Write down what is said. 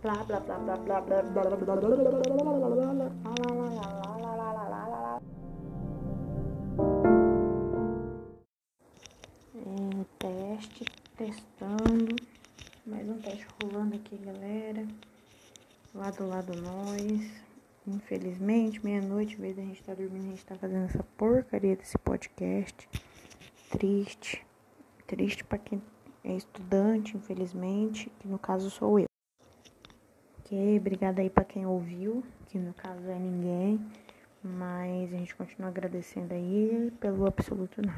Blá blá blá blá blá blá blá blá blá blá blá É, teste, testando. Mais um teste rolando aqui, galera. Lá do lado nós. Infelizmente, meia-noite, em vez da gente estar tá dormindo, a gente tá fazendo essa porcaria desse podcast. Triste. Triste para quem é estudante, infelizmente, que no caso sou eu. Ok, obrigada aí para quem ouviu, que no caso é ninguém, mas a gente continua agradecendo aí pelo absoluto nada.